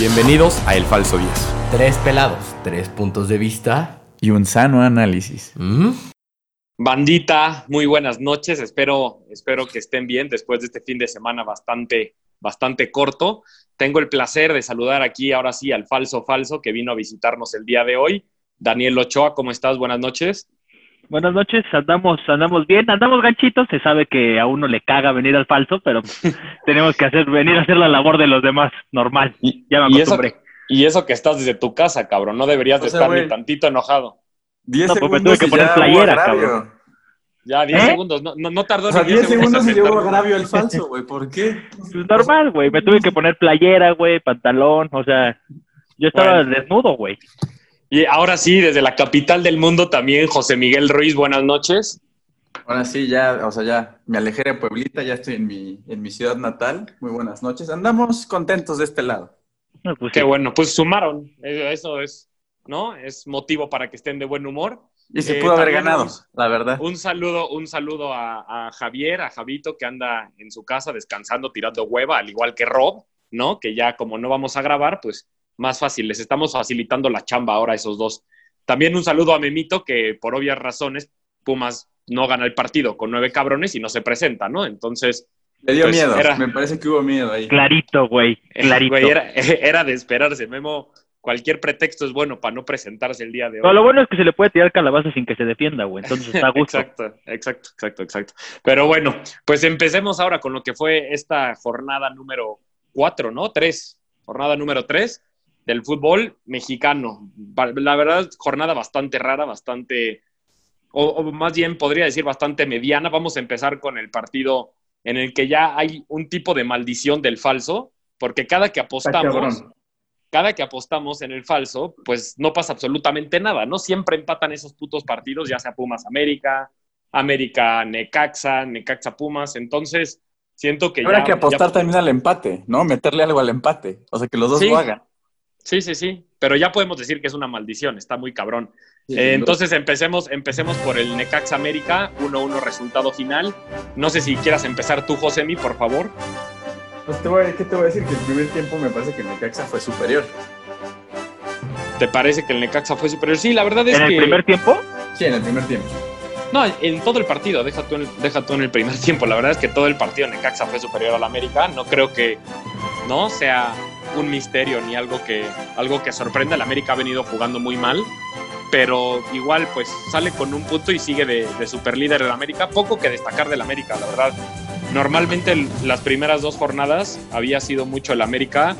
Bienvenidos a El Falso 10. Tres pelados, tres puntos de vista. Y un sano análisis. ¿Mm? Bandita, muy buenas noches. Espero, espero que estén bien después de este fin de semana bastante, bastante corto. Tengo el placer de saludar aquí ahora sí al falso falso que vino a visitarnos el día de hoy. Daniel Ochoa, ¿cómo estás? Buenas noches. Buenas noches, andamos, andamos bien, andamos ganchitos, se sabe que a uno le caga venir al falso, pero tenemos que hacer, venir a hacer la labor de los demás, normal. Y, Ya me y eso, acostumbré. y eso que estás desde tu casa, cabrón. No deberías de O sea, estar ni tantito enojado. 10 No, pues me segundos tuve que poner ya playera, cabrón. Ya, 10 ¿Eh? segundos. No, no, no tardó O sea, ni 10 10 segundos y sentarme. agravio el falso, güey. ¿Por qué? Pues normal, güey, me tuve que poner playera, güey, pantalón, o sea, yo estaba Bueno. desnudo, güey. Y ahora sí, desde la capital del mundo también, José Miguel Ruiz, buenas noches. Ahora sí, ya, o sea, ya me alejé de Pueblita, ya estoy en mi, en mi ciudad natal. Muy buenas noches. Andamos contentos de este lado. No, pues, Qué sí. bueno, pues sumaron. Eh, Eso es, ¿no? Es motivo para que estén de buen humor. Y se Eh, pudo haber ganado, un- la verdad. Un saludo, un saludo a, a Javier, a Javito, que anda en su casa descansando, tirando hueva, al igual que Rob, ¿no? Que ya como no vamos a grabar, pues más fácil, les estamos facilitando la chamba ahora a esos dos. También un saludo a Memito, que por obvias razones, Pumas no gana el partido con nueve cabrones y no se presenta, ¿no? Entonces, Le dio pues, miedo. era- Me parece que hubo miedo ahí. Clarito, güey, clarito. güey, era, era de esperarse. Memo, cualquier pretexto es bueno para no presentarse el día de hoy. Pero lo bueno es que se le puede tirar calabaza sin que se defienda, güey, entonces está a gusto. Exacto, exacto, exacto, exacto. Pero bueno, pues empecemos ahora con lo que fue esta jornada número cuatro, ¿no? Tres, jornada número tres del fútbol mexicano. La verdad, jornada bastante rara, bastante, o, o más bien podría decir bastante mediana. Vamos a empezar con el partido en el que ya hay un tipo de maldición del falso, porque cada que apostamos, cada que apostamos en el falso, pues no pasa absolutamente nada, ¿no? Siempre empatan esos putos partidos, ya sea Pumas América, América Necaxa, Necaxa Pumas, entonces siento que Habrá ya... que apostar ya- también al empate, ¿no? Meterle algo al empate. O sea, que los dos Sí. lo hagan. Sí, sí, sí, pero ya podemos decir que es una maldición, está muy cabrón. Sí, Eh, entonces empecemos, empecemos por el Necaxa América, 1-1 resultado final. No sé si quieras empezar tú, Josemi, por favor. Pues te voy a, ¿qué te voy a decir? Que el primer tiempo me parece que el Necaxa fue superior. ¿Te parece que el Necaxa fue superior? Sí, la verdad es En el que... primer tiempo, Sí, en el primer tiempo. No, en todo el partido, deja tú, en, deja tú en el primer tiempo. La verdad es que todo el partido Necaxa fue superior al América. No creo que no sea un misterio ni algo que, algo que sorprenda. El América ha venido jugando muy mal, pero igual pues sale con un punto y sigue de, de superlíder del América. Poco que destacar del América, la verdad. Normalmente el- las primeras dos jornadas había sido mucho el América,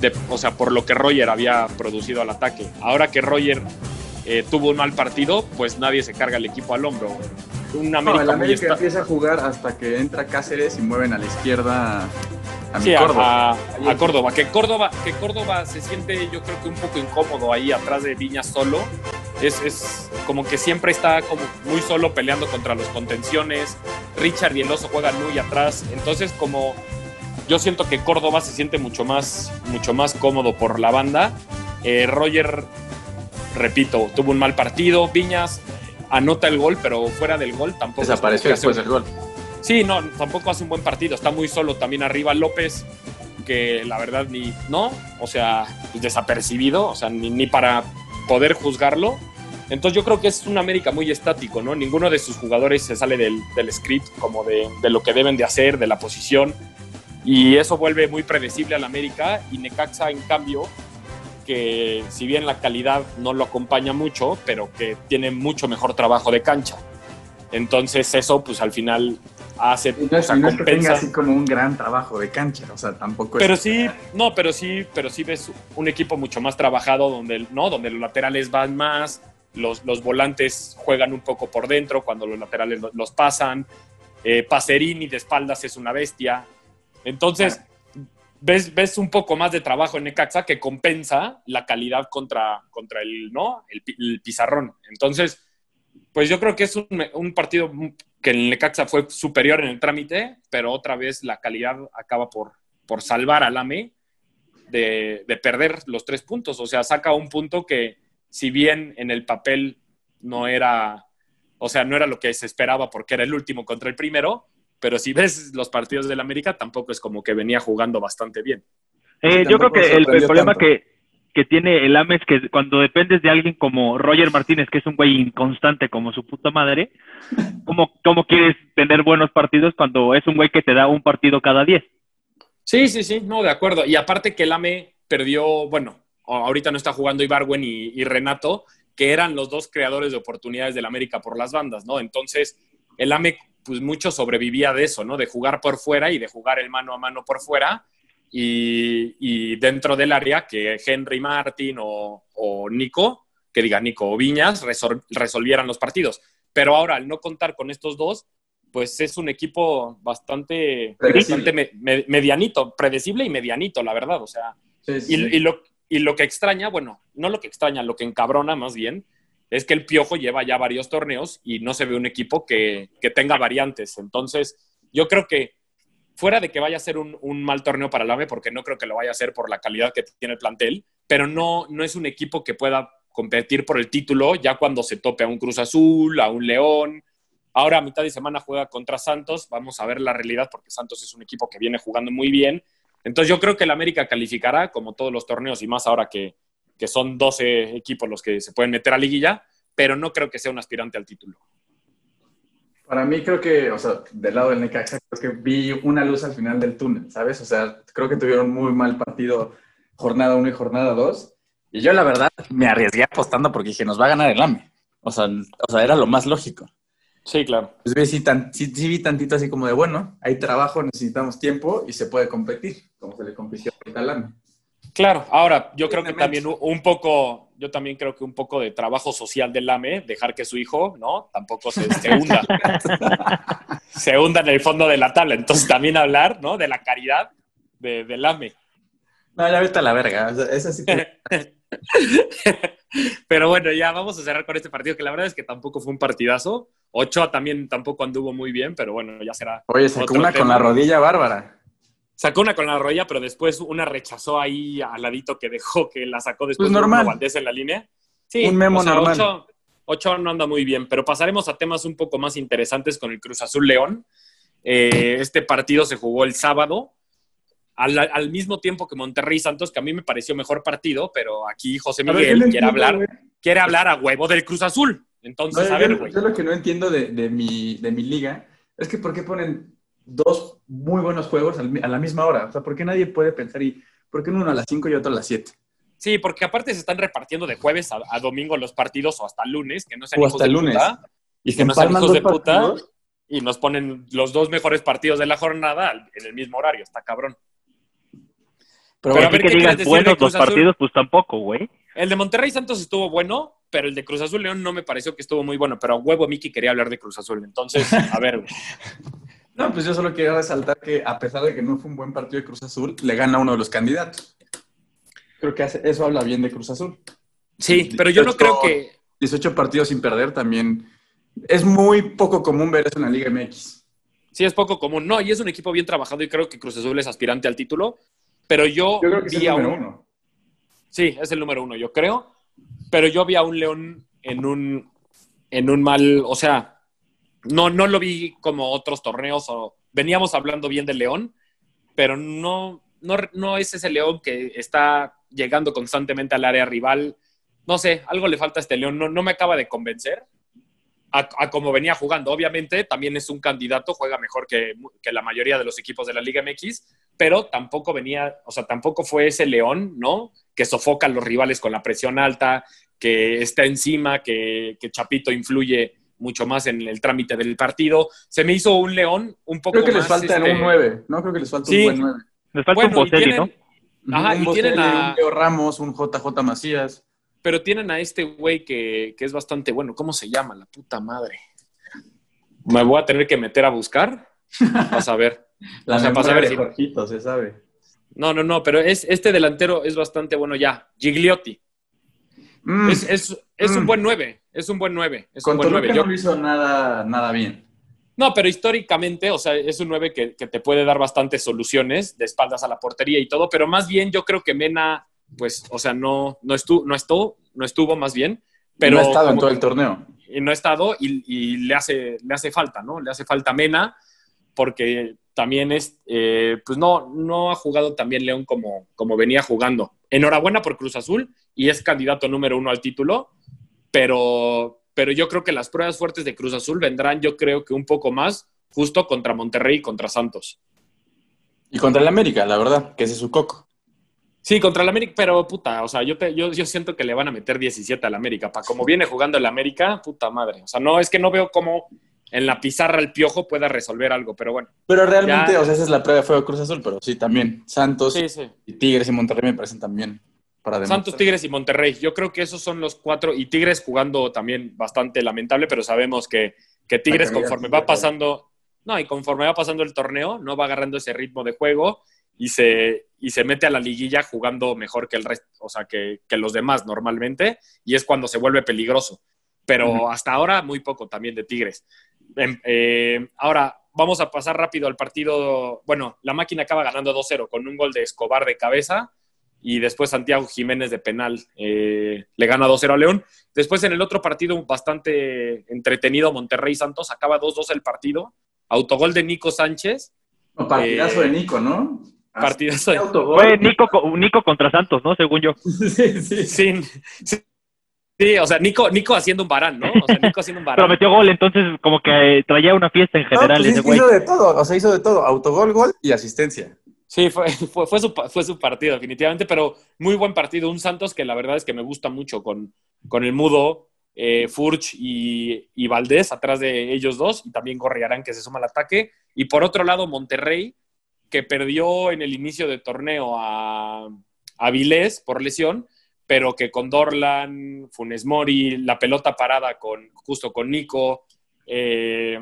de- o sea, por lo que Roger había producido al ataque. Ahora que Roger eh, tuvo un mal partido, pues nadie se carga el equipo al hombro. Un No, América el América esta- empieza a jugar hasta que entra Cáceres y mueven a la izquierda a Sí, Córdoba. a- a Córdoba. Que Córdoba, que Córdoba se siente, yo creo que un poco incómodo ahí atrás de Viñas solo. Es, es como que siempre está como muy solo peleando contra los contenciones. Richard y el oso juegan muy atrás. Entonces, como yo siento que Córdoba se siente mucho más, mucho más cómodo por la banda. Eh, Roger, repito, tuvo un mal partido. Viñas anota el gol, pero fuera del gol tampoco. Desapareció después del gol. Sí, no, tampoco hace un buen partido. Está muy solo también arriba López, que la verdad ni, no, o sea, pues desapercibido, o sea, ni, ni para poder juzgarlo. Entonces yo creo que es un América muy estático, ¿no? Ninguno de sus jugadores se sale del, script, como de, de lo que deben de hacer, de la posición. Y eso vuelve muy predecible al América. Y Necaxa, en cambio, que si bien la calidad no lo acompaña mucho, pero que tiene mucho mejor trabajo de cancha. Entonces eso, pues al final hace, Y no, o sea, y no es que tenga así como un gran trabajo de cancha, o sea, tampoco Pero es... sí, no, pero sí, pero sí ves un equipo mucho más trabajado donde, ¿no? donde los laterales van más, los, los volantes juegan un poco por dentro cuando los laterales lo- los pasan. Eh, Pacerini de espaldas es una bestia. Entonces, ves, ves un poco más de trabajo en Necaxa que compensa la calidad contra, contra el, ¿no? el pizarrón. Entonces, pues yo creo que es un, un partido que el Necaxa fue superior en el trámite, pero otra vez la calidad acaba por, por salvar al AME de, de perder los tres puntos. O sea, saca un punto que, si bien en el papel no era, o sea, no era lo que se esperaba porque era el último contra el primero, pero si ves los partidos del América, tampoco es como que venía jugando bastante bien. Eh, yo creo que el, problema tanto. que, que tiene el AME es que cuando dependes de alguien como Roger Martínez, que es un güey inconstante como su puta madre, ¿cómo, cómo quieres tener buenos partidos cuando es un güey que te da un partido cada diez? Sí, sí, sí, no, de acuerdo. Y aparte que el AME perdió, bueno, ahorita no está jugando Ibarwen y, y Renato, que eran los dos creadores de oportunidades del América por las bandas, ¿no? Entonces, el AME, pues mucho sobrevivía de eso, ¿no? De jugar por fuera y de jugar el mano a mano por fuera. Y, y dentro del área, que Henry Martin o, o Nico, que diga Nico o Viñas, resol- resolvieran los partidos. Pero ahora, al no contar con estos dos, pues es un equipo bastante, bastante me- me- medianito, predecible y medianito, la verdad. O sea, Sí, sí, y, y lo, y lo que extraña, bueno, no lo que extraña, lo que encabrona más bien, es que el Piojo lleva ya varios torneos y no se ve un equipo que, que tenga variantes. Entonces, yo creo que fuera de que vaya a ser un, mal torneo para el AME, porque no creo que lo vaya a hacer por la calidad que tiene el plantel, pero no, no es un equipo que pueda competir por el título ya cuando se tope a un Cruz Azul, a un León. Ahora a mitad de semana juega contra Santos, vamos a ver la realidad porque Santos es un equipo que viene jugando muy bien. Entonces yo creo que el América calificará como todos los torneos y más ahora que, que son 12 equipos los que se pueden meter a liguilla, pero no creo que sea un aspirante al título. Para mí creo que, o sea, del lado del Necaxa, creo que vi una luz al final del túnel, ¿sabes? O sea, creo que tuvieron muy mal partido jornada 1 y jornada 2. Y yo la verdad me arriesgué apostando porque dije, nos va a ganar el AME. O sea, o sea era lo más lógico. Sí, claro. Pues vi, sí, tan- sí- sí vi tantito así como de, bueno, hay trabajo, necesitamos tiempo y se puede competir, como se le compitió ahorita al AME. Claro, ahora yo creo que también un- poco, yo también creo que un poco de trabajo social del AME, dejar que su hijo, ¿no? Tampoco se, se hunda. se hunda en el fondo de la tabla. Entonces también hablar, ¿no? De la caridad de, del AME. No, ya vete a la verga. O sea, esa sí que- Pero bueno, ya vamos a cerrar con este partido, que la verdad es que tampoco fue un partidazo. Ochoa también tampoco anduvo muy bien, pero bueno, ya será. Oye, otro una con la rodilla bárbara. Sacó una con la rodilla, pero después una rechazó ahí al ladito que dejó, que la sacó después Pues de normal. Valdés en la línea. Sí, Un memo normal. Ochoa, Ochoa no anda muy bien, pero pasaremos a temas un poco más interesantes con el Cruz Azul León. Eh, este partido se jugó el sábado, al, al mismo tiempo que Monterrey Santos, que a mí me pareció mejor partido, pero aquí José ver, Miguel quiere entiendo, hablar, quiere hablar a huevo del Cruz Azul. Entonces, a ver, yo- güey. yo lo que no entiendo de, de mi, de mi liga es que ¿por qué ponen dos muy buenos juegos a la misma hora? O sea, ¿por qué nadie puede pensar y por qué uno a las 5 y otro a las 7? Sí, porque aparte se están repartiendo de jueves a, a domingo los partidos o hasta lunes, que no sean O hijos hasta de lunes. puta, Y que no sean hijos de puta y nos ponen los dos mejores partidos de la jornada en el mismo horario. Está cabrón. Pero, Pero a ver, que ¿qué digas buenos los partidos, pues tampoco, güey. El de Monterrey Santos estuvo bueno, pero el de Cruz Azul León no me pareció que estuvo muy bueno. Pero a huevo Miki quería hablar de Cruz Azul. Entonces, a ver, güey. No, pues yo solo quería resaltar que a pesar de que no fue un buen partido de Cruz Azul, le gana uno de los candidatos. Creo que eso habla bien de Cruz Azul. Sí, pero yo no creo que. 18 partidos sin perder también. Es muy poco común ver eso en la Liga MX. Sí, es poco común. No, y es un equipo bien trabajado y creo que Cruz Azul es aspirante al título. Pero yo, Yo creo que es el vi a número un- uno. Sí, es el número uno, yo creo. Pero yo vi a un León en un, en un mal, o sea, no, no lo vi como otros torneos. O, veníamos hablando bien del León, pero no, no, no es ese León que está llegando constantemente al área rival. No sé, algo le falta a este León. No, no me acaba de convencer a, a como venía jugando. Obviamente, también es un candidato, juega mejor que, que la mayoría de los equipos de la Liga MX, pero tampoco venía, o sea, tampoco fue ese León, ¿no? Que sofoca a los rivales con la presión alta, que está encima, que, que Chapito influye mucho más en el trámite del partido. Se me hizo un León un poco Creo que les falta este, un 9, ¿no? Creo que les falta Sí. un buen 9. Les falta Bueno, un y Boselli, tienen- ¿no? Ajá, un y tienen a- un Leo Ramos, un JJ Macías. pero tienen a este güey que, que es bastante bueno. ¿Cómo se llama? La puta madre. Me voy a tener que meter a buscar. Vas a ver. La O sea, para saber de si- Jorgito, se sabe. No, no, no, pero es, este delantero es bastante bueno ya. Gigliotti. Mm, Es, es, es un Mm. buen 9. Es un buen 9. Es un con buen Toluca 9. Yo- no hizo nada, nada bien. No, pero históricamente, o sea, es un 9 que, que te puede dar bastantes soluciones de espaldas a la portería y todo, pero más bien yo creo que Mena, pues, o sea, no, no, estuvo, no, estuvo, no estuvo más bien, pero no ha estado en todo que- el torneo. y no ha estado y, y le, hace, le hace falta, ¿no? Le hace falta Mena porque también es, eh, pues no, no ha jugado también León como, como venía jugando. Enhorabuena por Cruz Azul y es candidato número uno al título, pero, pero yo creo que las pruebas fuertes de Cruz Azul vendrán, yo creo que un poco más, justo contra Monterrey y contra Santos. Y contra el América, la verdad, que ese es su coco. Sí, contra el América, pero puta, o sea, yo, te, yo, yo siento que le van a meter 17 al América. Para como viene jugando el América, puta madre. O sea, no, es que no veo cómo en la pizarra el piojo pueda resolver algo, pero bueno. Pero realmente, o sea, esa es la prueba de fuego Cruz Azul, pero sí, también. Santos Sí, sí. y Tigres y Monterrey me parecen también para demostrar. Santos, Tigres y Monterrey. Yo creo que esos son los cuatro. Y Tigres jugando también bastante lamentable, pero sabemos que, que Tigres, conforme va pasando. No, y conforme va pasando el torneo, no va agarrando ese ritmo de juego y se, y se mete a la liguilla jugando mejor que el resto, o sea, que, que los demás normalmente, y es cuando se vuelve peligroso. Pero hasta ahora muy poco también de Tigres. Em, eh, ahora, vamos a pasar rápido al partido. Bueno, la máquina acaba ganando 2-0 con un gol de Escobar de cabeza y después Santiago Jiménez de penal eh, le gana 2-0 a León. Después en el otro partido bastante entretenido, Monterrey Santos, acaba 2-2 el partido. Autogol de Nico Sánchez. No, partidazo Eh, de Nico, ¿no? Partidazo de- Autogol. Fue Nico, co- Nico contra Santos, ¿no? Según yo. sí, sí. Sí, sí, o sea, Nico, Nico haciendo un varán, ¿no? O sea, Nico haciendo un Pero varán. metió gol, entonces como que eh, traía una fiesta en No, general pues ese güey. hizo de todo, o sea, hizo de todo. Autogol, gol y asistencia. Sí, fue, fue, fue su, fue su partido, definitivamente, pero muy buen partido. Un Santos que la verdad es que me gusta mucho con, con el Mudo, eh, Furch y, y Valdés atrás de ellos dos, y también Gorriarán que se suma al ataque. Y por otro lado, Monterrey, que perdió en el inicio del torneo a, a Vilés por lesión, pero que con Dorlan, Funes Mori, la pelota parada con, justo con Nico, eh,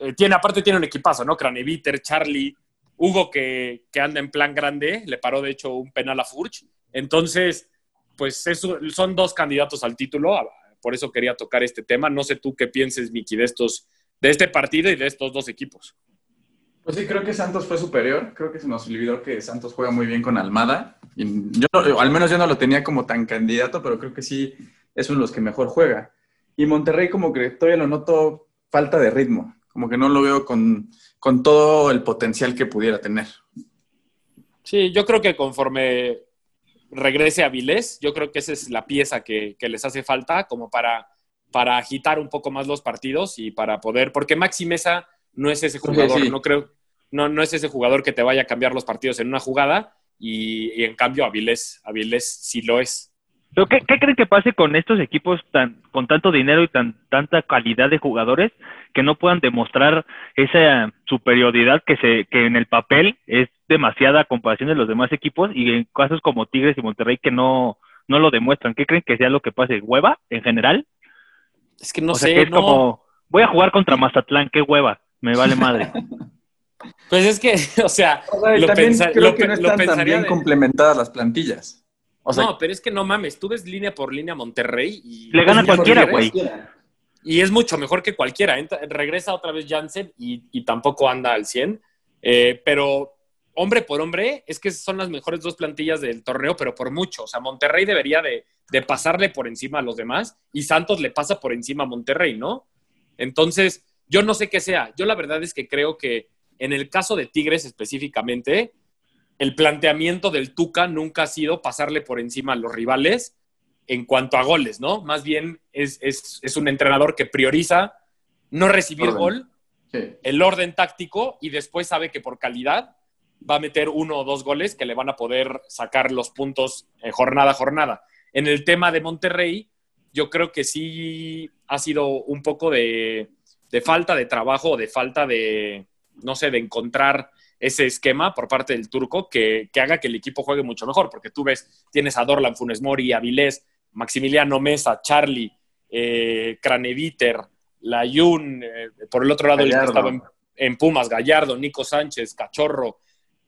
eh, tiene, aparte tiene un equipazo, ¿no? Craneviter, Charlie, Hugo que, que anda en plan grande, le paró de hecho un penal a Furch. Entonces, pues eso- son dos candidatos al título, por eso quería tocar este tema. No sé tú qué pienses, Miki, de estos, de este partido y de estos dos equipos. Pues sí, creo que Santos fue superior. Creo que se nos olvidó que Santos juega muy bien con Almada. Yo, al menos yo no lo tenía como tan candidato, pero creo que sí es uno de los que mejor juega. Y Monterrey como que todavía lo noto falta de ritmo. Como que no lo veo con, con todo el potencial que pudiera tener. Sí, yo creo que conforme regrese a Vilés, yo creo que esa es la pieza que, que les hace falta como para, para agitar un poco más los partidos y para poder, porque Maxi Mesa no es ese jugador, sí. no creo, no, no es ese jugador que te vaya a cambiar los partidos en una jugada y, y en cambio Avilés, Avilés sí lo es. ¿Pero qué, qué creen que pase con estos equipos tan con tanto dinero y tan tanta calidad de jugadores que no puedan demostrar esa superioridad que se que en el papel es demasiada a comparación de los demás equipos y en casos como Tigres y Monterrey que no no lo demuestran? ¿Qué creen que sea lo que pase? ¿Hueva en general? Es que no o sea, sé, que es no. como voy a jugar contra Mazatlán, qué hueva, me vale madre. Pues es que, o sea, O sea, y lo, pensa- creo lo que no lo están tan bien de- complementadas las plantillas. O sea, no, pero es que no mames, tú ves línea por línea Monterrey y Le gana cualquiera, güey. cualquiera. Y es mucho mejor que cualquiera. Entra- regresa otra vez Jansen y, y tampoco anda al 100. Eh, pero hombre por hombre, es que son las mejores dos plantillas del torneo, pero por mucho. O sea, Monterrey debería de, de pasarle por encima a los demás y Santos le pasa por encima a Monterrey, ¿no? Entonces, yo no sé qué sea. Yo la verdad es que creo que en el caso de Tigres específicamente, el planteamiento del Tuca nunca ha sido pasarle por encima a los rivales en cuanto a goles, ¿no? Más bien es, es- es un entrenador que prioriza no recibir Orden. gol, Sí. el orden táctico y después sabe que por calidad va a meter uno o dos goles que le van a poder sacar los puntos eh, jornada a jornada. En el tema de Monterrey, yo creo que sí ha sido un poco de, de falta de trabajo o de falta de, no sé, de encontrar ese esquema por parte del turco que, que haga que el equipo juegue mucho mejor, porque tú ves, tienes a Dorlan, Funes Mori, Avilés, Maximiliano Mesa, Charlie, eh, Craneviter, Layun, eh, por el otro lado el que Gallardo. estaba en, en Pumas, Gallardo, Nico Sánchez, Cachorro,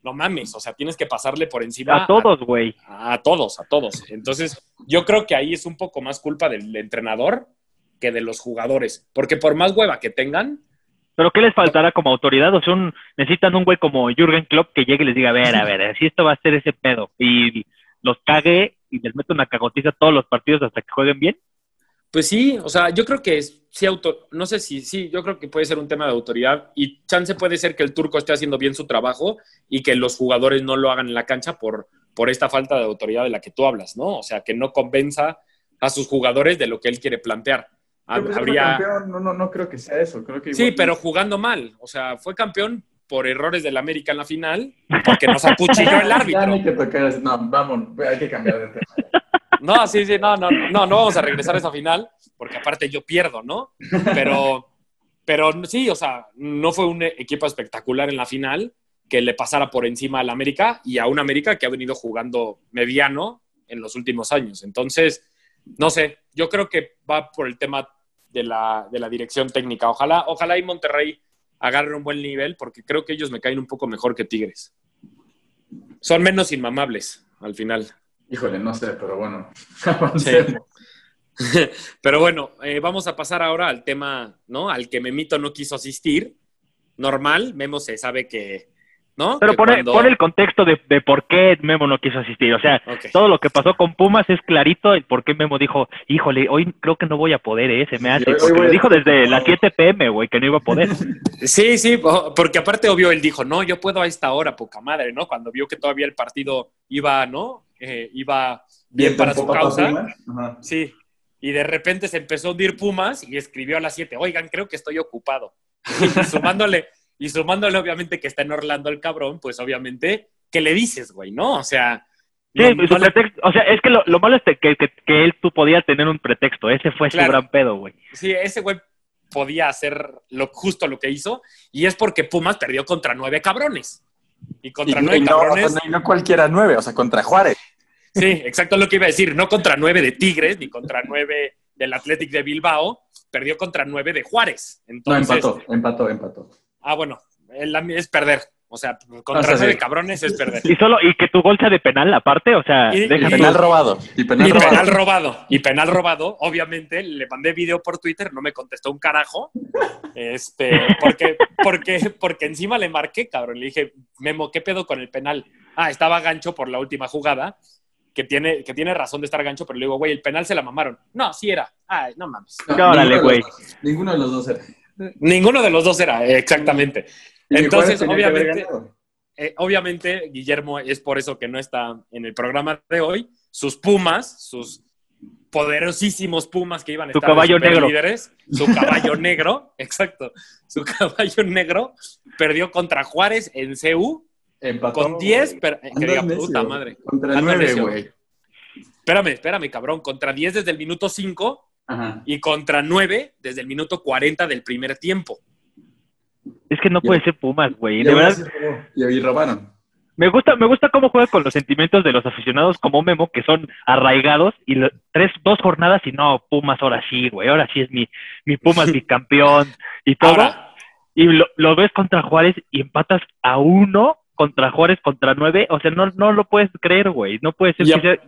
no mames, o sea, tienes que pasarle por encima A todos, güey. a, a todos, a todos. Entonces, yo creo que ahí es un poco más culpa del entrenador que de los jugadores, porque por más hueva que tengan, Pero ¿qué les faltará como autoridad? O sea, un- necesitan un güey como Jürgen Klopp que llegue y les diga, a ver, a ver, así esto va a ser ese pedo. Y los cague y les mete una cagotiza todos los partidos hasta que jueguen bien. Pues sí, o sea, yo creo que sí, auto, no sé si sí, yo creo que puede ser un tema de autoridad y chance puede ser que el turco esté haciendo bien su trabajo y que los jugadores no lo hagan en la cancha por, por esta falta de autoridad de la que tú hablas, ¿no? O sea, que no convenza a sus jugadores de lo que él quiere plantear. Pero, Habría... campeón, no, no, no creo que sea eso. Creo que Sí, pero jugando mal. O sea, fue campeón por errores del América en la final, porque nos acuchilló el árbitro. no hay que tocar ese- No, vamos, hay que cambiar de tema. No, sí, sí, no, no, no, no vamos a regresar a esa final, porque aparte yo pierdo, ¿no? Pero, pero sí, o sea, no fue un equipo espectacular en la final que le pasara por encima al América y a un América que ha venido jugando mediano en los últimos años. Entonces, no sé, yo creo que va por el tema de la, de la dirección técnica. Ojalá, ojalá y Monterrey agarre un buen nivel, porque creo que ellos me caen un poco mejor que Tigres. Son menos inmamables al final. Híjole, no sé, pero bueno. Pero bueno, eh, vamos a pasar ahora al tema, ¿no? Al que Memito no quiso asistir. Normal, Memo se sabe que, ¿no? Pero pone, cuando- pone el contexto de, de por qué Memo no quiso asistir. O sea, todo lo que pasó con Pumas es clarito el por qué Memo dijo, híjole, hoy creo que no voy a poder, ¿eh? Se me hace. hoy Porque voy lo a- dijo desde las 7 pm, güey, que no iba a poder. Sí, sí, po- porque aparte obvio él dijo, no, yo puedo a esta hora, poca madre, ¿no? Cuando vio que todavía el partido iba, ¿no? Eh, iba bien para su Papá causa. Sí. Y de repente se empezó a hundir Pumas y escribió a las 7, oigan, creo que estoy ocupado. Y sumándole, y sumándole obviamente que está en Orlando el cabrón, pues obviamente, ¿qué le dices, güey? ¿No? O sea... Sí, no- su no le- pretexto- o sea, es que lo, lo malo es que, que, que él tú podías tener un pretexto. Ese fue Claro. su gran pedo, güey. Sí, ese güey podía hacer lo, justo lo que hizo y es porque Pumas perdió contra nueve cabrones. Y contra Y, nueve y no, o cabrones... sea, no- y no cualquiera nueve, o sea, contra Juárez. Sí, exacto lo que iba a decir. No contra nueve de Tigres ni contra nueve del Athletic de Bilbao. Perdió contra nueve de Juárez. No, Entonces, empató, empató, empató. Ah, bueno, el- es perder. O sea, contra O sea, nueve sí. cabrones es perder. Y solo, y que tu gol sea de penal aparte, o sea, Y- deja y-. Penal robado. Y penal Y robado. penal robado. Y penal robado, obviamente, le mandé video por Twitter, no me contestó un carajo. Este, porque, porque, porque encima le marqué, cabrón. Le dije, Memo, ¿qué pedo con el penal? Ah, estaba gancho por la última jugada, que tiene, que tiene razón de estar gancho, pero le digo, güey, el penal se la mamaron. No, sí era. Ay, no mames. No, Órale, de güey. Ninguno de los dos era. Ninguno de los dos era, eh, exactamente. Entonces, obviamente, eh, obviamente, Guillermo es por eso que no está en el programa de hoy. Sus Pumas, sus poderosísimos Pumas que iban a Su estar de caballo negro. superlíderes, su caballo negro, exacto, su caballo negro perdió contra Juárez en CU Empató. con 10, pero- que Andas diga, necio. puta madre. Contra Andas nueve, necio. güey. Espérame, espérame, cabrón, contra 10 desde el minuto 5 Ajá. y contra 9 desde el minuto 40 del primer tiempo. Es que no Ya. puede ser Pumas, güey. Y De verdad. Y ahí robaron. me gusta, me gusta cómo juega con los sentimientos de los aficionados como Memo, que son arraigados, y lo- tres, dos jornadas y no, Pumas ahora sí, güey, ahora sí es mi, mi Pumas bicampeón y todo. Ahora, y lo, lo ves contra Juárez y empatas a uno contra Juárez contra nueve, o sea, no, no lo puedes creer, güey, no puede ser. Ya. que sea-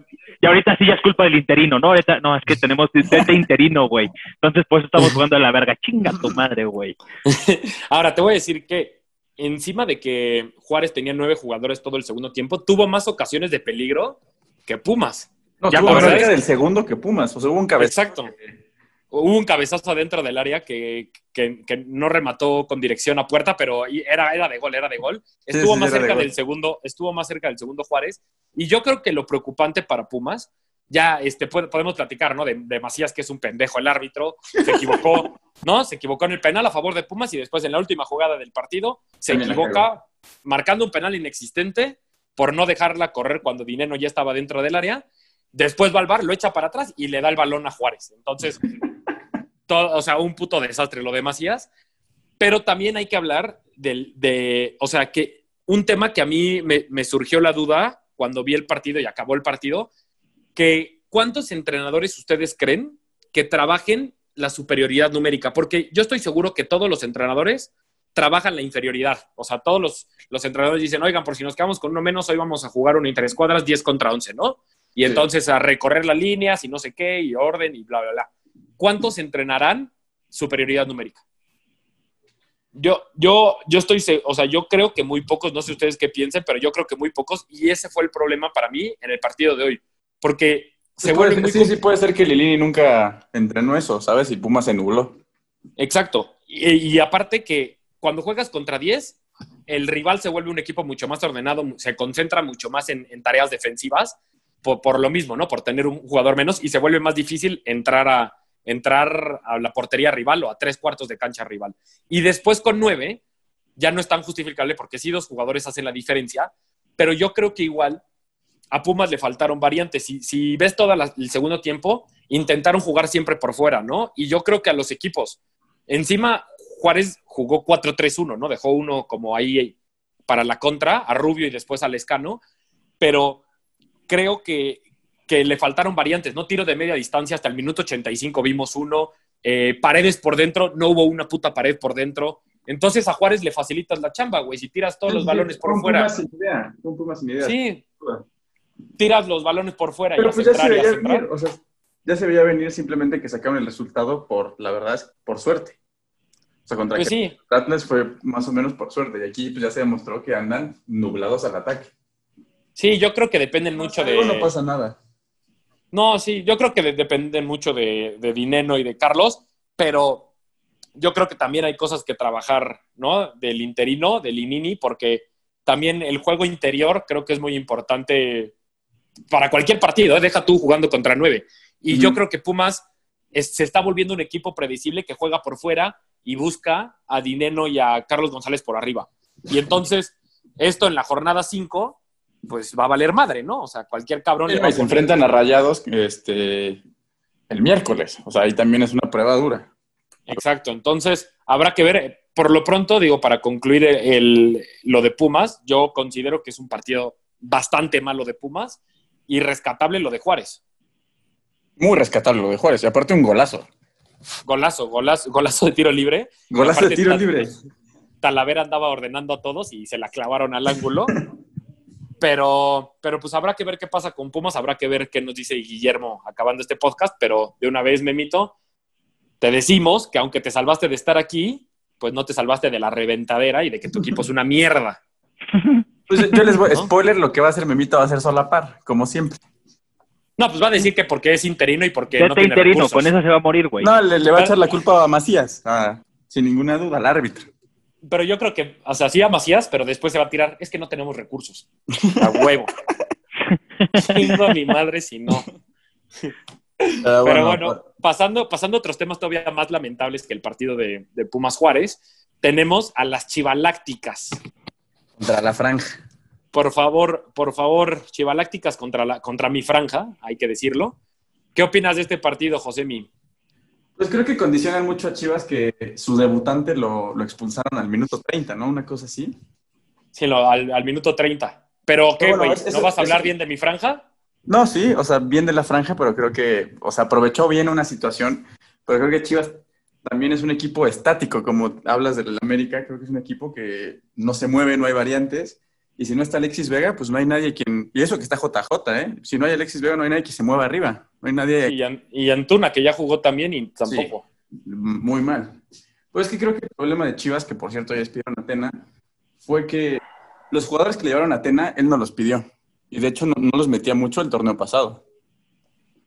y ahorita sí ya es culpa del interino, ¿no? Ahorita, no, es que tenemos este interino, güey. Entonces, por eso estamos jugando a la verga. Chinga tu madre, güey. Ahora, te voy a decir que encima de que Juárez tenía nueve jugadores todo el segundo tiempo, tuvo más ocasiones de peligro que Pumas. No, Ya, tuvo más cerca del segundo que Pumas. O sea, hubo un cabezazo. Exacto. Hubo un cabezazo adentro del área que, que- que no remató con dirección a puerta, pero era, era de gol, era de gol. Estuvo sí, más de cerca del segundo, estuvo más cerca del segundo Juárez. Y yo creo que lo preocupante para Pumas, ya este, podemos platicar, ¿no? De, de Macías, que es un pendejo el árbitro, se equivocó, ¿no? Se equivocó en el penal a favor de Pumas y después en la última jugada del partido se También equivoca marcando un penal inexistente por no dejarla correr cuando Dineno ya estaba dentro del área. Después va al bar, lo echa para atrás y le da el balón a Juárez. Entonces, todo, o sea, un puto desastre lo de Macías. Pero también hay que hablar del, de, o sea, que un tema que a mí me, me surgió la duda cuando vi el partido y acabó el partido, que ¿cuántos entrenadores ustedes creen que trabajen la superioridad numérica? Porque yo estoy seguro que todos los entrenadores trabajan la inferioridad. O sea, todos los, los entrenadores dicen, oigan, por si nos quedamos con uno menos, hoy vamos a jugar una interescuadras 10 contra 11, ¿no? Y Sí. entonces a recorrer las líneas y no sé qué, y orden y bla, bla, bla. ¿Cuántos entrenarán superioridad numérica? Yo, yo, yo estoy, o sea, yo creo que muy pocos, no sé ustedes qué piensen, pero yo creo que muy pocos, y ese fue el problema para mí en el partido de hoy, porque se vuelve muy sí, sí, puede ser que Lilini nunca entrenó eso, ¿sabes? Y Pumas se nubló. Exacto. Y, y aparte que cuando juegas contra 10, el rival se vuelve un equipo mucho más ordenado, se concentra mucho más en, en tareas defensivas por, por, lo mismo, ¿no? Por tener un jugador menos y se vuelve más difícil entrar a, entrar a la portería rival o a tres cuartos de cancha rival. Y después con nueve ya no es tan justificable porque sí dos jugadores hacen la diferencia, pero yo creo que igual a Pumas le faltaron variantes. Si, si ves todo el segundo tiempo, intentaron jugar siempre por fuera, ¿no? Y yo creo que a los equipos, encima Juárez jugó 4-3-1, ¿no? Dejó uno como ahí para la contra, a Rubio y después a Lescano, pero creo que, que le faltaron variantes, ¿no? Tiro de media distancia hasta el minuto 85 vimos uno, eh, paredes por dentro, no hubo una puta pared por dentro. Entonces a Juárez le facilitas la chamba, güey, si tiras todos Sí, los balones por fuera. Sin idea, sin idea. Sí, tiras los balones por fuera Pero y pues ya se veía venir, o sea, ya se veía venir simplemente que sacaron el resultado por, la verdad, es por suerte. O sea, contra Pues que sí, Atlas fue más o menos por suerte. Y aquí pues, ya se demostró que andan nublados al ataque. sí, yo creo que dependen mucho de... No pasa nada. No, sí, yo creo que de- dependen mucho de, de Dineno y de Carlos, pero yo creo que también hay cosas que trabajar, ¿no? Del interino, del Inini, porque también el juego interior creo que es muy importante para cualquier partido, ¿eh? deja tú jugando contra nueve. Y yo creo que Pumas es- se está volviendo un equipo predecible que juega por fuera y busca a Dineno y a Carlos González por arriba. Y entonces, esto en la jornada 5, pues va a valer madre, ¿no? O sea, cualquier cabrón le va a Y se enfrentan a Rayados este, el miércoles. O sea, ahí también es una prueba dura. Exacto, entonces habrá que ver, por lo pronto, digo, para concluir el, lo de Pumas, yo considero que es un partido bastante malo de Pumas y rescatable lo de Juárez. Muy rescatable lo de Juárez. Y aparte un golazo. Golazo, golazo, golazo de tiro libre. Golazo de tiro libre. Talavera andaba ordenando a todos y se la clavaron al ángulo. Pero, pero pues habrá que ver qué pasa con Pumas, habrá que ver qué nos dice Guillermo acabando este podcast, pero de una vez, Memito, te decimos que aunque te salvaste de estar aquí, pues no te salvaste de la reventadera y de que tu equipo es una mierda. Pues yo les voy, ¿No? spoiler, lo que va a hacer Memito va a ser solapar, como siempre. No, pues va a decir que porque es interino y porque Ya no está tiene interino, recursos. con eso se va a morir, güey. No, le, le va a echar la culpa a Macías. Ah, sin ninguna duda, al árbitro. Pero yo creo que, o sea, sí a Macías, pero después se va a tirar, es que no tenemos recursos. A huevo. Chingo a mi madre si no. Pero bueno, pasando, pasando a otros temas todavía más lamentables que el partido de, de Pumas Juárez, tenemos a las chivalácticas. contra la franja. Por favor, por favor, chivalácticas contra, la, contra mi franja, hay que decirlo. ¿Qué opinas de este partido, Josemi? Pues creo que condicionan mucho a Chivas que su debutante lo, lo expulsaron al minuto 30, ¿no? Una cosa así. Sí, lo- al, al minuto 30. Pero, ¿qué, güey? ¿No vas a hablar bien de mi franja? No, sí, o sea, bien de la franja, pero creo que, o sea, aprovechó bien una situación, pero creo que Chivas también es un equipo estático, como hablas del América, creo que es un equipo que no se mueve, no hay variantes, y si no está Alexis Vega, pues no hay nadie quien, y eso que está JJ, ¿eh? Si no hay Alexis Vega, no hay nadie que se mueva arriba, no hay nadie Y, An- y Antuna, que ya jugó también y tampoco. muy mal. Pues es que creo que el problema de Chivas, que por cierto ya despidieron a Atena, fue que los jugadores que le llevaron a Atena, él no los pidió. Y de hecho no, no los metía mucho el torneo pasado.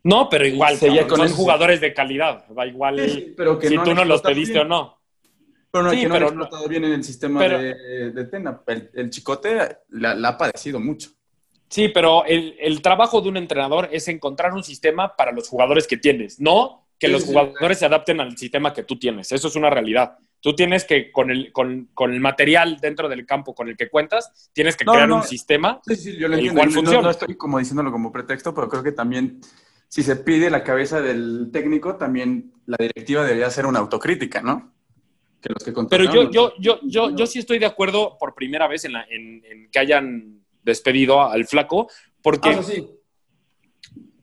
No, pero igual, Seguía cabrón, con son jugadores de calidad. Da igual Sí, sí, pero que si no tú no los pediste bien. o no. Pero no, Sí, que no pero no- explotado bien en el sistema pero- de, de Tena. El, el chicote la, la ha padecido mucho. Sí, pero el, el trabajo de un entrenador es encontrar un sistema para los jugadores que tienes, no que Sí, los sí. jugadores se adapten al sistema que tú tienes. Eso es una realidad. Tú tienes que, con el, con, con el material dentro del campo con el que cuentas, tienes que No, crear no. un sistema. Sí, sí, yo lo entiendo. cual No-. No, estoy como diciéndolo como pretexto, pero creo que también, si se pide la cabeza del técnico, también la directiva debería hacer una autocrítica, ¿no? Que los que Pero yo, yo, yo, yo, yo sí estoy de acuerdo por primera vez en, la- en- en que hayan despedido al flaco, porque, Ah, sí.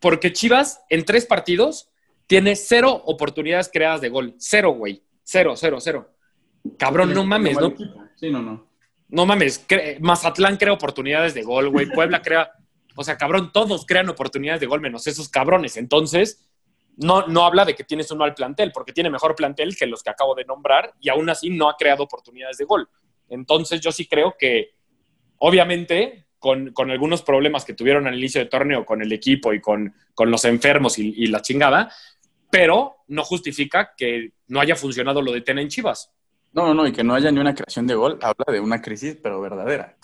porque Chivas en tres partidos tiene cero oportunidades creadas de gol. Cero, güey. Cero, cero, cero. Cabrón, no mames, ¿no? Sí, no, no. No mames, cre- Mazatlán crea oportunidades de gol, güey. Puebla crea. O sea, cabrón, todos crean oportunidades de gol menos esos cabrones. Entonces, no, no habla de que tienes un mal plantel, porque tiene mejor plantel que los que acabo de nombrar y aún así no ha creado oportunidades de gol. Entonces, yo sí creo que, obviamente, con, con algunos problemas que tuvieron al inicio del torneo con el equipo y con, con los enfermos y, y la chingada, pero no justifica que no haya funcionado lo de Tena en Chivas. No, no, no, y que no haya ni una creación de gol, habla de una crisis, pero verdadera.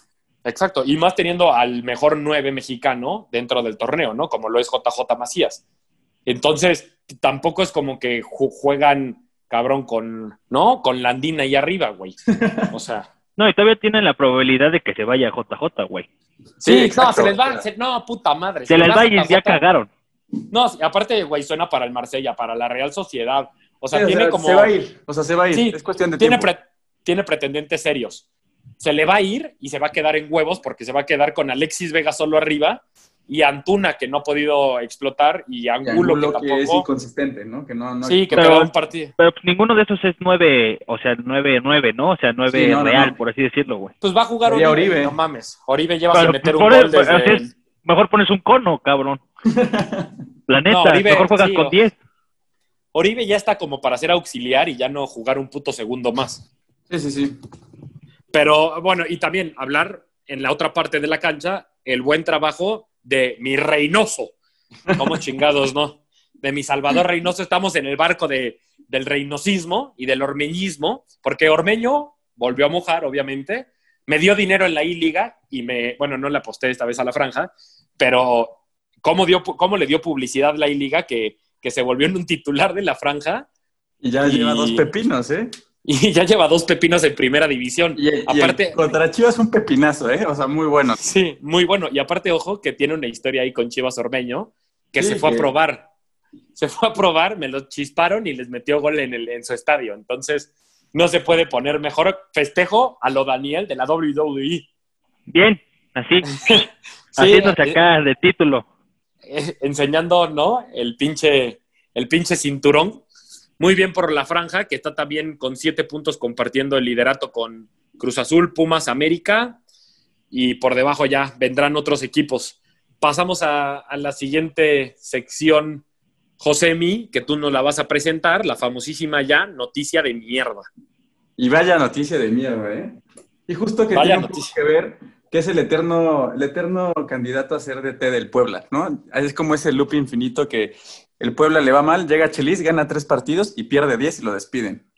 Exacto, y más teniendo al mejor nueve mexicano dentro del torneo, ¿no? Como lo es JJ Macías. Entonces, tampoco es como que ju- juegan, cabrón, con, ¿no? Con Landina ahí arriba, güey. O sea, No, y todavía tienen la probabilidad de que se vaya JJ, güey. sí, no, se les va, se- no, puta madre. Se les les va y ya cagaron. No, aparte, güey, suena para el Marsella, para la Real Sociedad. O sea, Sí, o tiene sea, como... Se va a ir, o sea, se va a ir. Sí, es cuestión de tiene, tiempo. pre- tiene pretendientes serios. Se le va a ir y se va a quedar en huevos porque se va a quedar con Alexis Vega solo arriba y Antuna que no ha podido explotar y Angulo, Angulo que que es tampoco. inconsistente, ¿no? Que no, no sí, que Pero- un partido. Pero ninguno de esos es nueve, o sea, nueve, nueve, ¿no? O sea, nueve Sí, no, no, real, no. por así decirlo, güey. Pues va a jugar Oribe, Oribe. No mames. Oribe lleva Pero, sin meter un gol desde. es. Mejor pones un cono, cabrón. La neta, No, Oribe, mejor juegas sí, con o- 10. Oribe ya está como para ser auxiliar y ya no jugar un puto segundo más. Sí, sí, sí. Pero bueno, y también hablar en la otra parte de la cancha el buen trabajo de mi Reynoso. Como chingados, ¿no? De mi Salvador Reynoso. Estamos en el barco de, del reinosismo y del ormeñismo, porque Ormeño volvió a mojar, obviamente. Me dio dinero en la I-Liga y me, bueno, no le aposté esta vez a la franja, pero ¿cómo, dio, cómo le dio publicidad la I-Liga que, que se volvió en un titular de la franja Y ya Y- lleva dos pepinos, ¿eh? Y ya lleva dos pepinos en primera división? Y, Aparte, el contra Chivas un pepinazo, ¿eh? O sea, muy bueno. Sí, muy bueno. Y aparte, ojo, que tiene una historia ahí con Chivas Ormeño, que Sí, se fue que- a probar. Se fue a probar, me lo chisparon y les metió gol en, el, en su estadio. Entonces, no se puede poner mejor festejo a lo Daniel de la WWE. Bien, así, Sí, haciéndose acá de título. eh, enseñando, ¿no? El pinche, el pinche cinturón. Muy bien por la franja, que está también con siete puntos compartiendo el liderato con Cruz Azul, Pumas, América. Y por debajo ya vendrán otros equipos. Pasamos a, a la siguiente sección, Josemi, que tú nos la vas a presentar, la famosísima ya noticia de mierda. Y vaya noticia de mierda, ¿eh? Y justo que Vaya tiene noticia. que ver que es el eterno, el eterno candidato a ser DT del Puebla, ¿no? Es como ese loop infinito que el Puebla le va mal, llega a Chelis, gana tres partidos y pierde diez y lo despiden.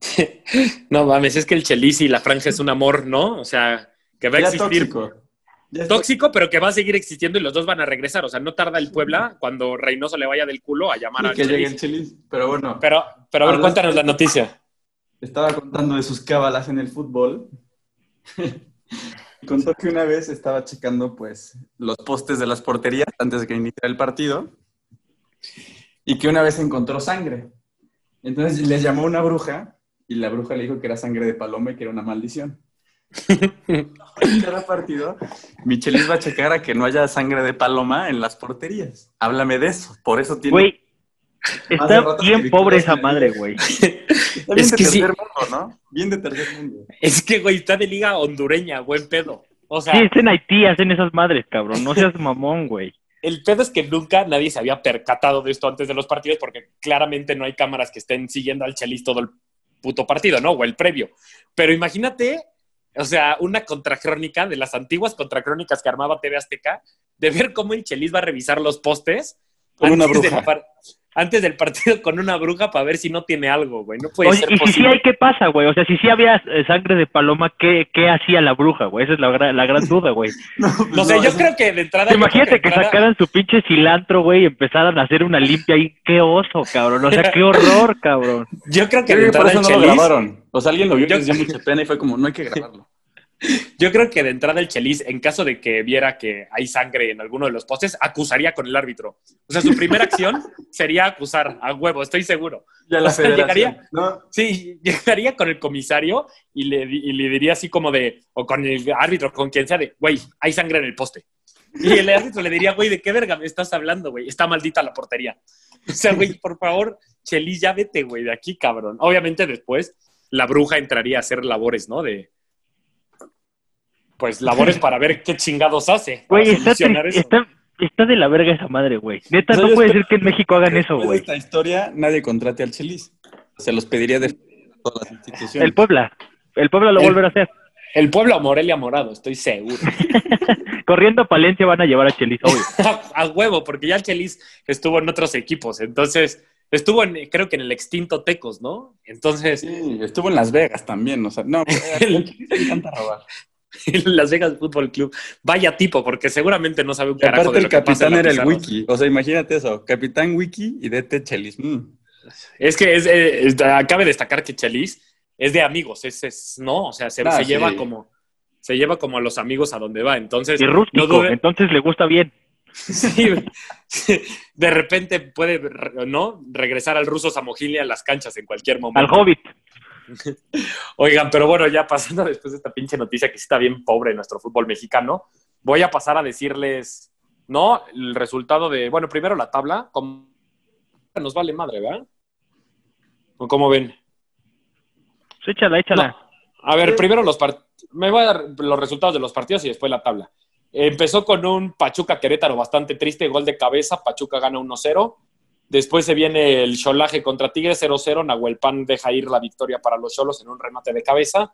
No mames, es que el Chelis y la franja es un amor, ¿no? O sea, que va a existir. tóxico. Tóxico, pero que va a seguir existiendo y los dos van a regresar. O sea, no tarda el Puebla cuando Reynoso le vaya del culo a llamar tóxico al que llegue el Chelis. Chelis. Pero bueno, Pero, pero a ver, cuéntanos la noticia. estaba contando de sus cábalas en el fútbol. Contó que una vez estaba checando pues los postes de las porterías antes de que iniciara el partido y que una vez encontró sangre. Entonces les llamó una bruja y la bruja le dijo que era sangre de paloma y que era una maldición. En cada partido, Michelis va a checar a que no haya sangre de paloma en las porterías. Háblame de eso. Por eso tiene. Güey, está bien pobre esa madre, güey. Está bien Es de que sí. tercer mundo, ¿no? Bien de tercer mundo. Es que, güey, está de liga hondureña, buen pedo. O sea, Sí, es en Haití, hacen esas madres, cabrón. No seas mamón, güey. El pedo es que nunca nadie se había percatado de esto antes de los partidos porque claramente no hay cámaras que estén siguiendo al Chelis todo el puto partido, ¿no? O el previo. Pero imagínate, o sea, una contracrónica de las antiguas contracrónicas que armaba TV Azteca, de ver cómo el Chelis va a revisar los postes Con una bruja. Antes del partido con una bruja para ver si no tiene algo, güey. No puede Oye, ser y si sí posible. hay, ¿qué pasa, güey? O sea, si sí había eh, sangre de paloma, ¿qué, qué hacía la bruja, güey? Esa es la, la gran duda, güey. No, No sé, yo eso- creo que de entrada. yo Imagínate que entrada- sacaran su pinche cilantro, güey, y empezaran a hacer una limpia ahí. ¡Qué oso, cabrón! O sea, qué horror, cabrón. Yo creo que Yo de que por eso no lo grabaron. O sea, alguien lo vio y Yo- les dio mucha pena y fue como, no hay que grabarlo. Yo creo que de entrada el Chelis, en caso de que viera que hay sangre en alguno de los postes, acusaría con el árbitro. O sea, su primera acción sería acusar a huevo, estoy seguro. Ya la O sea, llegaría- ¿no? Sí, llegaría con el comisario y le, di- y le diría así como de, o con el árbitro, con quien sea, de, güey, hay sangre en el poste. Y el árbitro le diría, güey, ¿de qué verga me estás hablando, güey? Está maldita la portería. O sea, güey, por favor, Chelis, ya vete, güey, de aquí, cabrón. Obviamente después la bruja entraría a hacer labores, ¿no? De, pues, labores para ver qué chingados hace. para Güey, está, solucionar tri- eso. está, está de la verga esa madre, güey. Neta, O no puede ser que en México hagan eso, güey. esta historia, nadie contrate al Chelis. Se los pediría de todas las instituciones. El Puebla. El Puebla lo El- volverá a hacer. El pueblo a Morelia morado, estoy seguro. Corriendo a Palencia van a llevar a Chelis, obvio. a huevo, porque ya el Chelis estuvo en otros equipos. Entonces, estuvo en, creo que en el extinto Tecos, ¿no? Entonces. Sí, estuvo en Las Vegas también. O sea, no, el Chelis le encanta robar. Las Vegas Fútbol Club. Vaya tipo, porque seguramente no sabe un carajo aparte de el lo que en capitán la era el. Wiki. O sea, imagínate eso. Capitán Wiki y DT Chelis. Mm. Es que es, eh, es- cabe destacar que Chelis es de amigos, es, es- no, o sea, se, Ah, se sí. lleva como se lleva como a los amigos a donde va. Entonces, Y rústico, no dude- entonces le gusta bien. sí, de repente puede, ¿no? Regresar al ruso Samogilia a las canchas en cualquier momento. Al Hobbit. Oigan, pero bueno, ya pasando después de esta pinche noticia que sí está bien pobre en nuestro fútbol mexicano, voy a pasar a decirles, ¿no? El resultado de, bueno, primero la tabla, como nos vale madre, ¿verdad? ¿O ¿Cómo ven? Pues échala, échala. No. A ver, primero los part- me voy a dar los resultados de los partidos y después la tabla. Empezó con un Pachuca Querétaro bastante triste, gol de cabeza, Pachuca gana 1-0. Después se viene el Cholaje contra Tigres 0-0, Nahuel Pan deja ir la victoria para los Cholos en un remate de cabeza.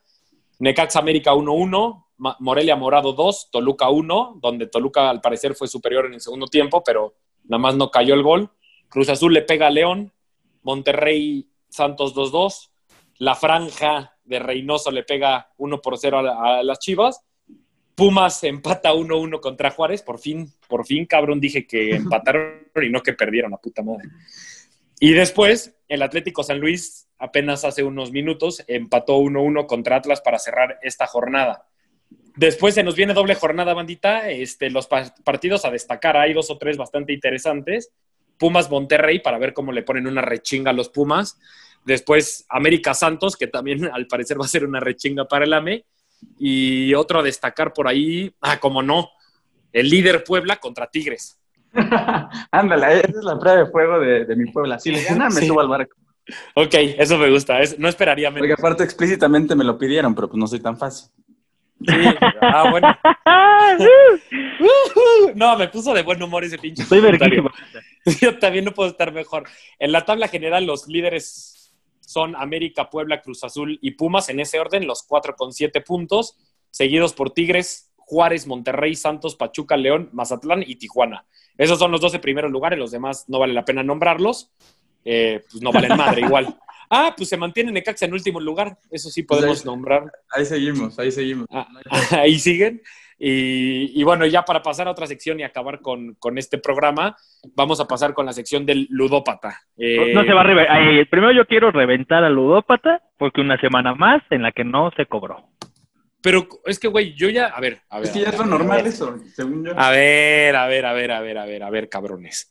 Necaxa América 1-1, Ma- Morelia Morado 2, Toluca 1, donde Toluca al parecer fue superior en el segundo tiempo, pero nada más no cayó el gol. Cruz Azul le pega a León, Monterrey Santos 2-2, La Franja de Reynoso le pega 1 por 0 a, la- a las Chivas. Pumas empata 1-1 contra Juárez. Por fin, por fin, cabrón, dije que empataron y no que perdieron, la puta madre. Y después, el Atlético San Luis, apenas hace unos minutos, empató 1-1 contra Atlas para cerrar esta jornada. Después se nos viene doble jornada, bandita. Este, los pa- partidos a destacar, hay dos o tres bastante interesantes. Pumas Monterrey, para ver cómo le ponen una rechinga a los Pumas. Después América Santos, que también al parecer va a ser una rechinga para el AME. Y otro a destacar por ahí, ah, como no, el líder Puebla contra Tigres. Ándale, esa es la prueba de fuego de, de mi Puebla. Si le gana, me Sí. subo al barco. Ok, eso me gusta. es- no esperaría menos. Porque aparte explícitamente me lo pidieron, pero pues no soy tan fácil. Sí, ah, bueno. No, me puso de buen humor ese pinche. Estoy. Yo también no puedo estar mejor. En la tabla general, los líderes son América, Puebla, Cruz Azul y Pumas, en ese orden, los cuatro con siete puntos, seguidos por Tigres, Juárez, Monterrey, Santos, Pachuca, León, Mazatlán y Tijuana. Esos son los 12 primeros lugares, los demás no vale la pena nombrarlos, eh, pues no valen madre igual. Ah, pues se mantiene Necaxa en último lugar, eso sí podemos Sí. nombrar. Ahí seguimos, ahí seguimos. Ah, ahí siguen. Y, y bueno, ya para pasar a otra sección y acabar con, con este programa, vamos a pasar con la sección del ludópata. Eh, No se va a reventar. primero yo quiero reventar al ludópata porque una semana más en la que no se cobró. Pero es que, güey, yo ya. A ver, a ver. Es que a ya ver, es lo a ver, normal a ver. eso, según yo. A ver, a ver, a ver, a ver, a ver, a ver, cabrones.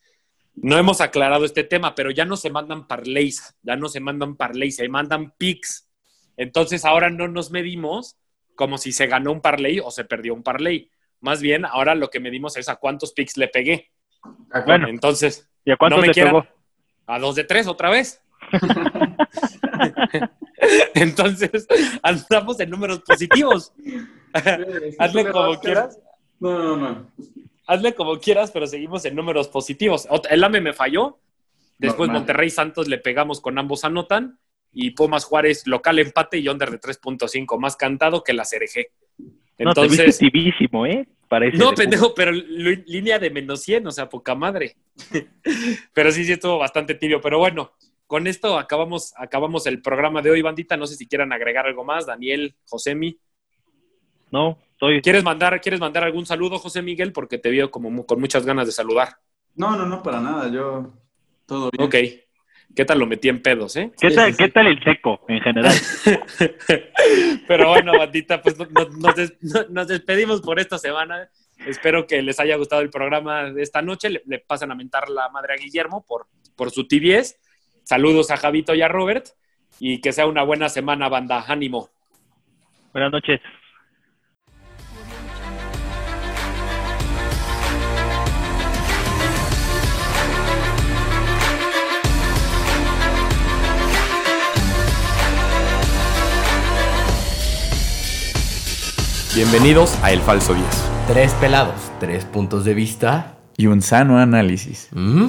No hemos aclarado este tema, pero ya no se mandan parlays, ya no se mandan parlays, se mandan picks. Entonces ahora no nos medimos como si se ganó un parlay o se perdió un parlay. Más bien, ahora lo que medimos es a cuántos picks le pegué. Bueno. Entonces, ¿Y a cuánto No me te quieran- pegó? a dos de tres otra vez. Entonces, andamos en números positivos. Hazle como quieras. No, no, no. Hazle como quieras, pero seguimos en números positivos. El AME me falló. Después Normal. Monterrey Santos le pegamos con ambos anotan. Y Pumas Juárez local empate y under de 3.5. Más cantado que la CRG. No, te Entonces, tivísimo, ¿eh? Parece no, de pendejo, pero línea de menos 100, o sea, poca madre. pero sí, sí estuvo bastante tibio. Pero bueno, con esto acabamos, acabamos el programa de hoy, bandita. No sé si quieran agregar algo más. Daniel, Josemi. No, estoy. ¿Quieres mandar, ¿Quieres mandar algún saludo, José Miguel? Porque te veo como con muchas ganas de saludar. No, no, no, para nada. Yo, todo bien. Ok. ¿Qué tal lo metí en pedos, eh? ¿Qué tal, sí, ¿Qué tal el seco en general? Pero bueno, bandita, pues des- nos despedimos por esta semana. Espero que les haya gustado el programa de esta noche. Le, le pasan a mentar la madre a Guillermo por, por su tibiez. Saludos a Javito y a Robert. Y que sea una buena semana, banda. Ánimo. Buenas noches. Bienvenidos a El Falso 10. Tres pelados, tres puntos de vista. Y un sano análisis. ¿Mm?